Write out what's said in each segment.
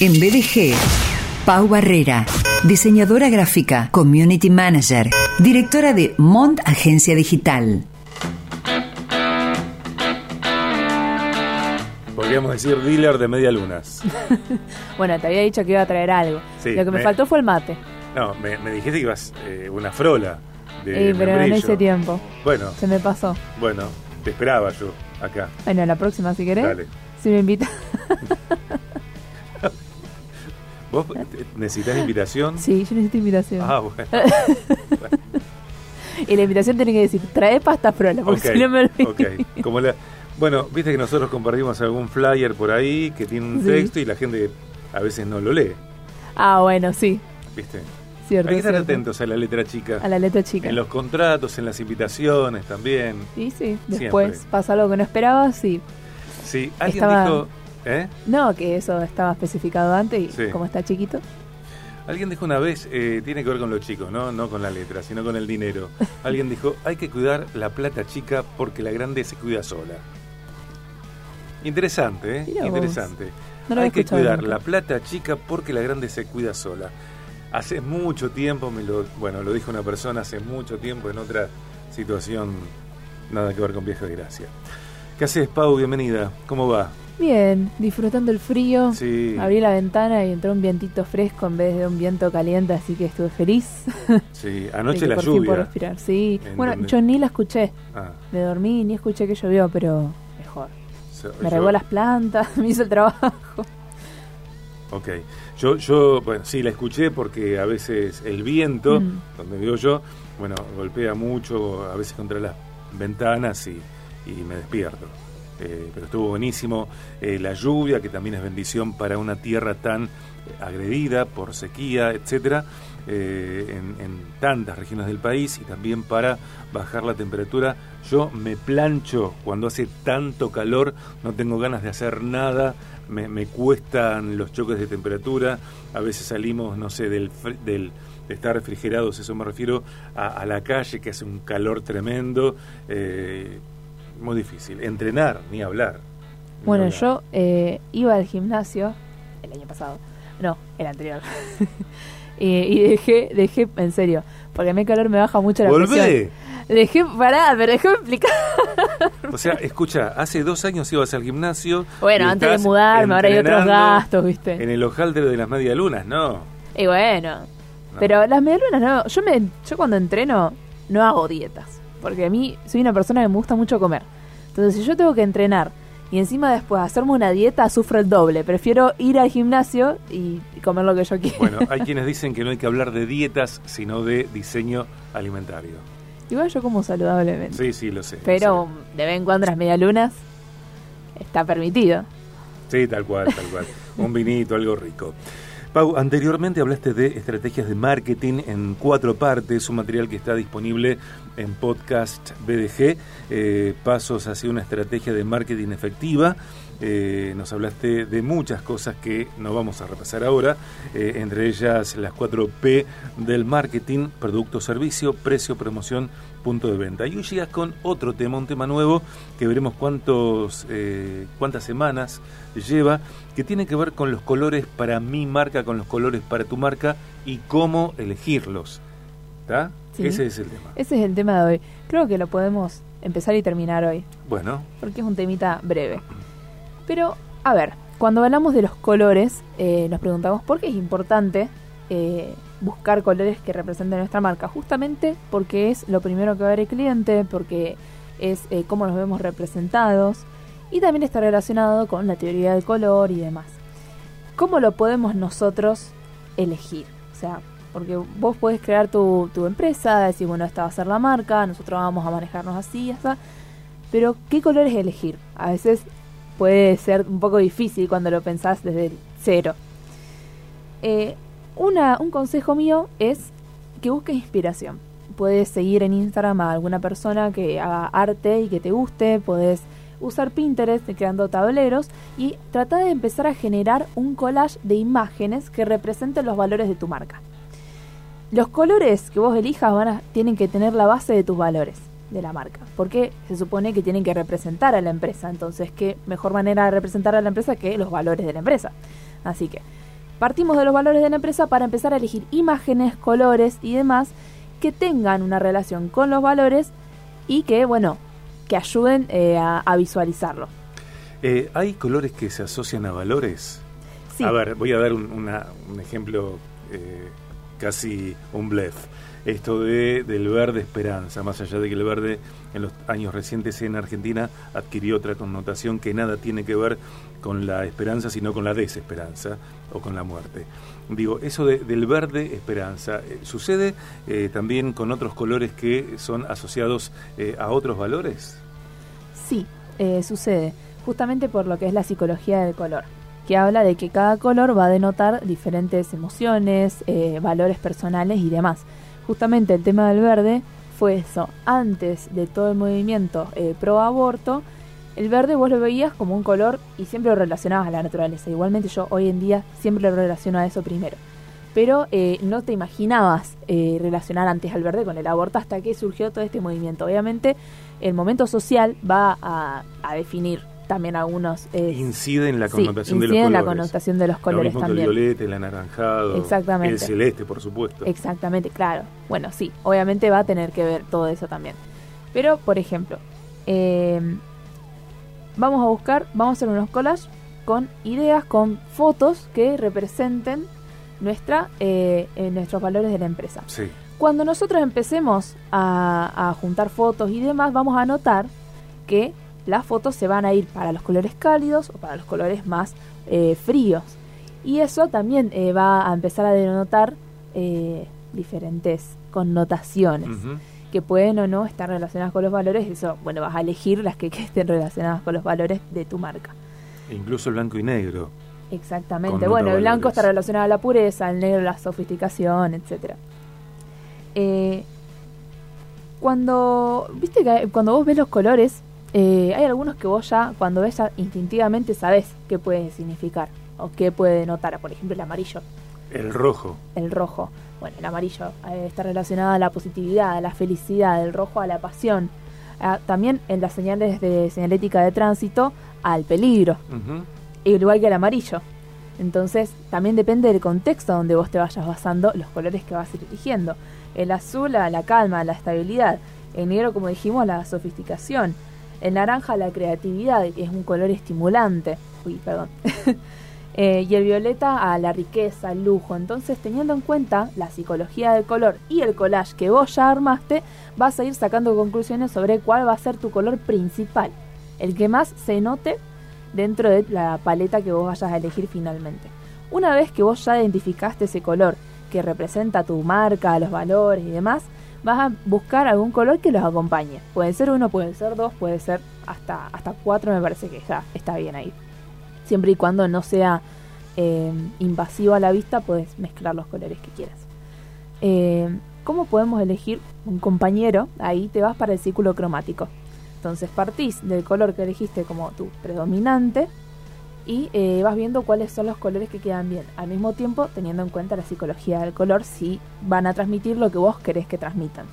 En BDG, Pau Barrera, diseñadora gráfica, community manager, directora de Mont Agencia Digital. Podríamos decir dealer de media lunas. bueno, te había dicho que iba a traer algo. Sí, Lo que me, me- faltó fue el mate. No, me, me dijiste que ibas eh, una frola de Eh, pero no membrillo. hice tiempo. Bueno, Se me pasó. bueno, te esperaba yo acá. Bueno, la próxima si querés. Dale. Si me invitas. ¿Vos necesitas invitación? sí, yo necesito invitación. Ah, bueno. Y la invitación tiene que decir, trae pasta frola, porque si no me olvido. Como la- bueno, viste que nosotros compartimos algún flyer por ahí que tiene un Sí. texto y la gente a veces no lo lee, Ah, bueno, sí. ¿viste? Cierto. Hay que estar cierto. atentos a la letra chica. A la letra chica. En los contratos, en las invitaciones también. Sí, sí. Después Siempre. pasa algo que no esperabas, sí. Sí, alguien Estaba- dijo... ¿Eh? No, que eso estaba especificado antes y Sí. como está chiquito. Alguien dijo una vez, eh, tiene que ver con los chicos, ¿no? No con la letra, sino con el dinero. Alguien dijo, hay que cuidar la plata chica porque la grande se cuida sola. Interesante, ¿eh? Interesante. No hay que cuidar nunca. la plata chica porque la grande se cuida sola. Hace mucho tiempo, me lo, bueno, lo dijo una persona hace mucho tiempo en otra situación, nada que ver con viaje de gracia. ¿Qué haces, Pau? Bienvenida. ¿Cómo va? Bien, disfrutando el frío. Sí. Abrí la ventana y entró un vientito fresco en vez de un viento caliente, así que estuve feliz. Sí, anoche la por fin puedo lluvia. respirar. Sí, ¿En bueno, dónde? yo ni la escuché. Ah, Me dormí ni escuché que llovió, pero mejor. so- Me regó las plantas, me hizo el trabajo. Ok. Yo, yo, bueno, sí, la escuché porque a veces el viento, Mm. donde vivo yo, bueno, golpea mucho, a veces contra las ventanas y, y me despierto. Eh, pero estuvo buenísimo eh, la lluvia, que también es bendición para una tierra tan eh, agredida por sequía, etcétera, en, tantas regiones del país y también para bajar la temperatura. Yo me plancho cuando hace tanto calor, no tengo ganas de hacer nada, me, cuestan los choques de temperatura, a veces salimos, no sé, del, del de estar refrigerados, eso me refiero a, la calle que hace un calor tremendo, muy difícil. Entrenar, ni hablar. ni Bueno, hablar. yo eh, iba al gimnasio el año pasado. No, el anterior. Eh, y dejé, dejé, en serio, porque a mí el calor me baja mucho la ¡Volvé! presión. Dejé, pará, pero déjame explicar. O sea, escucha, hace dos años ibas al gimnasio. Bueno, antes de mudarme, ahora hay otros gastos, ¿viste? En el hojaldre de las medialunas, no. Y bueno, No. pero las medialunas no. Yo, me, yo cuando entreno no hago dietas, porque a mí soy una persona que me gusta mucho comer. Entonces, si yo tengo que entrenar y encima después hacerme una dieta, sufro el doble. Prefiero ir al gimnasio y comer lo que yo quiero. Bueno, hay quienes dicen que no hay que hablar de dietas, sino de diseño alimentario. Igual yo como saludablemente. Sí, sí, lo sé. lo Pero de vez en cuando las medialunas está permitido. Sí, tal cual, tal cual. Un vinito, algo rico. Pau, anteriormente hablaste de estrategias de marketing en cuatro partes, un material que está disponible en podcast BDG, eh, Pasos hacia una estrategia de marketing efectiva. Eh, nos hablaste de muchas cosas que no vamos a repasar ahora, eh, entre ellas las cuatro P del marketing, producto, servicio, precio, promoción, punto de venta. Y hoy llegas con otro tema, un tema nuevo que veremos cuántos, eh, cuántas semanas lleva, que tiene que ver con los colores para mi marca, con los colores para tu marca y cómo elegirlos. ¿Está? Sí. Ese es el tema. Ese es el tema de hoy. Creo que lo podemos empezar y terminar hoy, Bueno, porque es un temita breve. Pero, a ver, cuando hablamos de los colores, eh, nos preguntamos por qué es importante eh, buscar colores que representen nuestra marca. Justamente porque es lo primero que va a ver el cliente, porque es eh, cómo nos vemos representados y también está relacionado con la teoría del color y demás. ¿Cómo lo podemos nosotros elegir? O sea, porque vos podés crear tu, tu empresa, decir, bueno, esta va a ser la marca, nosotros vamos a manejarnos así, ya Pero, ¿qué colores elegir? A veces puede ser un poco difícil cuando lo pensás desde el cero. Eh, una, un consejo mío es que busques inspiración. Puedes seguir en Instagram a alguna persona que haga arte y que te guste, puedes usar Pinterest creando tableros y trata de empezar a generar un collage de imágenes que representen los valores de tu marca. Los colores que vos elijas van a, tienen que tener la base de tus valores de la marca, porque se supone que tienen que representar a la empresa, entonces qué mejor manera de representar a la empresa que los valores de la empresa. Así que Partimos de los valores de la empresa para empezar a elegir imágenes, colores y demás que tengan una relación con los valores y que, bueno, que ayuden eh, a, visualizarlo. Eh, ¿Hay colores que se asocian a valores? Sí. A ver, voy a dar un, ejemplo eh, casi un blef. Esto de, del verde esperanza, más allá de que el verde en los años recientes en Argentina adquirió otra connotación que nada tiene que ver con la esperanza, sino con la desesperanza o con la muerte. Digo, eso del verde esperanza, eh, ¿sucede eh, también con otros colores que son asociados eh, a otros valores? Sí, sucede, justamente por lo que es la psicología del color, que habla de que cada color va a denotar diferentes emociones, valores personales y demás. Justamente el tema del verde fue eso, antes de todo el movimiento pro aborto, el verde vos lo veías como un color y siempre lo relacionabas a la naturaleza. Igualmente yo hoy en día siempre lo relaciono a eso primero. Pero eh, no te imaginabas eh, relacionar antes al verde con el aborto hasta que surgió todo este movimiento. Obviamente el momento social va a, definir también algunos... Eh, incide en la connotación de los colores. en la connotación de los colores Lo también. el violeta, el anaranjado, Exactamente. el celeste, por supuesto. Exactamente, claro. Bueno, sí, obviamente va a tener que ver todo eso también. Pero, por ejemplo, eh, vamos a buscar, vamos a hacer unos collages con ideas, con fotos que representen nuestra, eh, nuestros valores de la empresa. Cuando nosotros empecemos a, juntar fotos y demás, vamos a notar que las fotos se van a ir para los colores cálidos o para los colores más eh, fríos. Y eso también eh, va a empezar a denotar diferentes connotaciones que pueden o no estar relacionadas con los valores, eso, bueno, vas a elegir las que, estén relacionadas con los valores de tu marca. E incluso el blanco y negro. Exactamente. Bueno, el blanco está relacionado a la pureza, el negro a la sofisticación. Eh, cuando, viste que cuando vos ves los colores, eh, hay algunos que vos ya, cuando ves ya instintivamente sabes qué puede significar o qué puede notar. Por ejemplo, el amarillo. El rojo. El rojo. Bueno, el amarillo eh, está relacionado a la positividad, a la felicidad, el rojo a la pasión. Ah, también en las señales de señalética de tránsito al peligro. Igual que el amarillo. Entonces, también depende del contexto donde vos te vayas basando los colores que vas a ir eligiendo. El azul a la calma, a la estabilidad. El negro, como dijimos, a la sofisticación. El naranja la creatividad, que es un color estimulante. Uy, perdón. Eh, y el violeta a la riqueza, al lujo. Entonces, teniendo en cuenta la psicología del color y el collage que vos ya armaste, vas a ir sacando conclusiones sobre cuál va a ser tu color principal, el que más se note dentro de la paleta que vos vayas a elegir finalmente. Una vez que vos ya identificaste ese color que representa tu marca, los valores y demás, vas a buscar algún color que los acompañe. Puede ser uno, puede ser dos, puede ser hasta, hasta cuatro, me parece que ya está bien ahí siempre y cuando no sea eh, invasivo a la vista, puedes mezclar los colores que quieras. Eh, ¿Cómo podemos elegir un compañero? Ahí te vas para el círculo cromático. Entonces partís del color que elegiste como tu predominante y eh, vas viendo cuáles son los colores que quedan bien. Al mismo tiempo, teniendo en cuenta la psicología del color, si van a transmitir lo que vos querés que transmitan.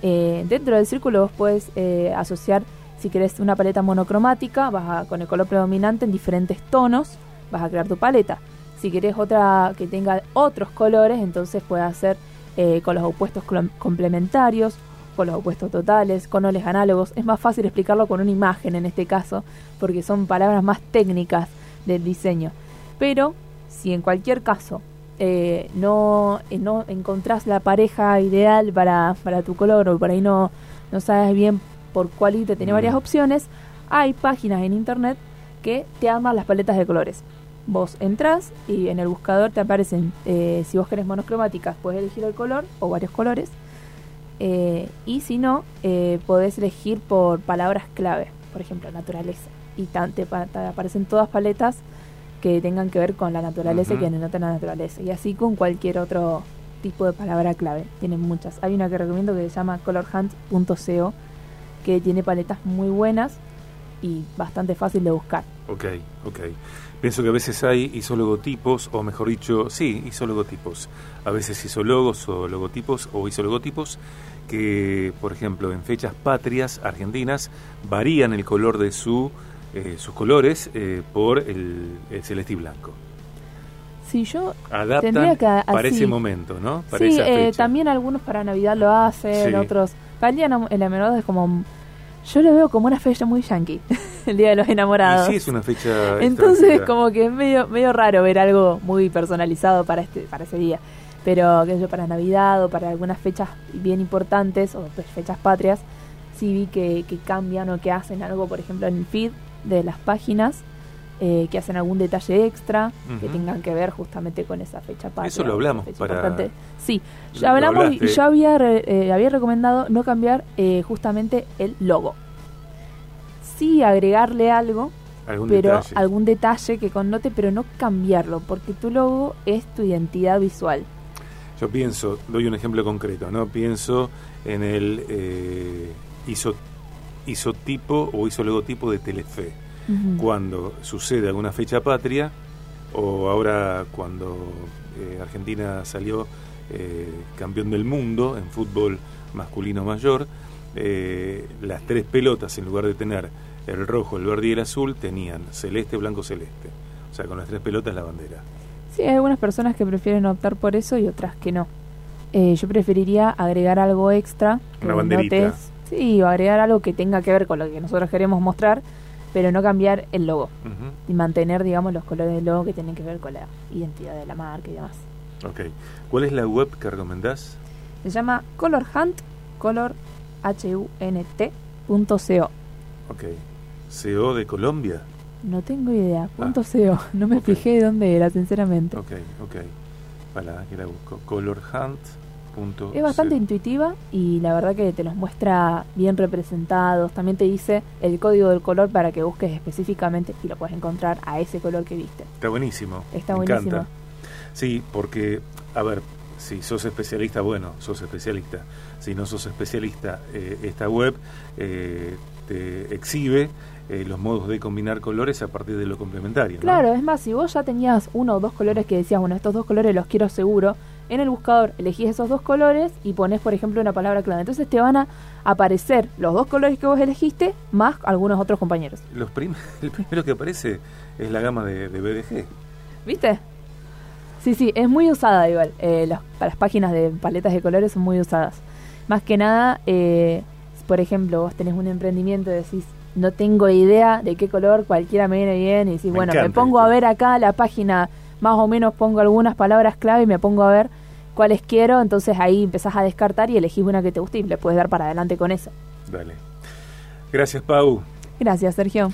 dentro del círculo vos puedes asociar si querés una paleta monocromática, vas con el color predominante en diferentes tonos, vas a crear tu paleta. Si querés otra que tenga otros colores, entonces puedes hacer eh, con los opuestos complementarios, con los opuestos totales, con oles análogos. Es más fácil explicarlo con una imagen en este caso, porque son palabras más técnicas del diseño. Pero si en cualquier caso eh, no, eh, no encontrás la pareja ideal para, para tu color o por ahí no, no sabes bien por Quality tiene varias opciones, hay páginas en internet que te arman las paletas de colores. Vos entras y en el buscador te aparecen, eh, si vos querés monocromáticas, puedes elegir el color o varios colores. Eh, y si no, eh, podés elegir por palabras clave, por ejemplo, naturaleza. Y te, aparecen todas paletas que tengan que ver con la naturaleza y que denoten la naturaleza. Y así con cualquier otro tipo de palabra clave. Tienen muchas. Hay una que recomiendo que se llama colorhunt.co que tiene paletas muy buenas y bastante fácil de buscar. Ok, ok. Pienso que a veces hay isologotipos, o mejor dicho, sí, isologotipos. A veces isologos o logotipos o isologotipos que, por ejemplo, en fechas patrias argentinas varían el color de su, eh, sus colores eh, por el, celeste y blanco. Sí, yo Adaptan tendría que para así. ese momento, ¿no? Para sí, esa eh, también algunos para Navidad lo hacen, Sí. otros. Para el día el enamorado es como. Yo lo veo como una fecha muy yankee, el día de los Y enamorados. sí, es una fecha. Entonces, como que es medio, medio raro ver algo muy personalizado para este para ese día. Pero, qué sé yo, para Navidad o para algunas fechas bien importantes o pues, fechas patrias, sí vi que, que cambian o que hacen algo, por ejemplo, en el feed de las páginas, eh, que hacen algún detalle extra que tengan que ver justamente con esa fecha patria. Eso lo hablamos para- importante. Sí, ya hablamos y yo había, re- eh, había recomendado no cambiar eh, justamente el logo. Sí agregarle algo, Algún pero detalle. algún detalle que connote, pero no cambiarlo, porque tu logo es tu identidad visual. Yo pienso, doy un ejemplo concreto, ¿no? Pienso en el eh, iso- isotipo o isologotipo de Telefe. Cuando sucede alguna fecha patria, o ahora cuando eh, Argentina salió eh, campeón del mundo en fútbol masculino mayor, eh, las tres pelotas, en lugar de tener el rojo, el verde y el azul, tenían celeste, blanco, celeste. O sea, con las tres pelotas la bandera. Sí, hay algunas personas que prefieren optar por eso y otras que no. Eh, yo preferiría agregar algo extra. que Una banderita. notes- sí, o agregar algo que tenga que ver con lo que nosotros queremos mostrar, pero no cambiar el logo. Ujú. Y mantener, digamos, los colores del logo que tienen que ver con la identidad de la marca y demás. Ok. ¿Cuál es la web que recomendás? Se llama Color Hunt, color H-U-N-T punto CO. Ok. CO de Colombia. No tengo idea, punto Ah. CO. No me Ok. fijé de dónde era, sinceramente. Ok, ok. Para que la busco. Colorhunt.co. Es bastante intuitiva y la verdad que te los muestra bien representados. También te dice el código del color para que busques específicamente y lo puedes encontrar a ese color que viste. Está buenísimo. Está me buenísimo. encanta. Sí, porque, a ver, si sos especialista, bueno, sos especialista. Si no sos especialista, eh, esta web eh, te exhibe eh, los modos de combinar colores a partir de lo complementario. ¿no? Claro, es más, si vos ya tenías uno o dos colores que decías, bueno, estos dos colores los quiero seguro, en el buscador elegís esos dos colores y pones, por ejemplo, una palabra clave. Entonces te van a aparecer los dos colores que vos elegiste más algunos otros compañeros. Los prim- el primero que aparece es la gama de, de BDG. ¿Viste? Sí, sí, es muy usada igual. Eh, las, las páginas de paletas de colores son muy usadas. Más que nada, eh, por ejemplo, vos tenés un emprendimiento y decís, no tengo idea de qué color, cualquiera me viene bien, y decís, Me bueno, me pongo esto. a ver acá la página, más o menos pongo algunas palabras clave y me pongo a ver cuáles quiero, entonces ahí empezás a descartar y elegís una que te guste y le puedes dar para adelante con eso. Dale. Gracias, Pau. Gracias, Sergio.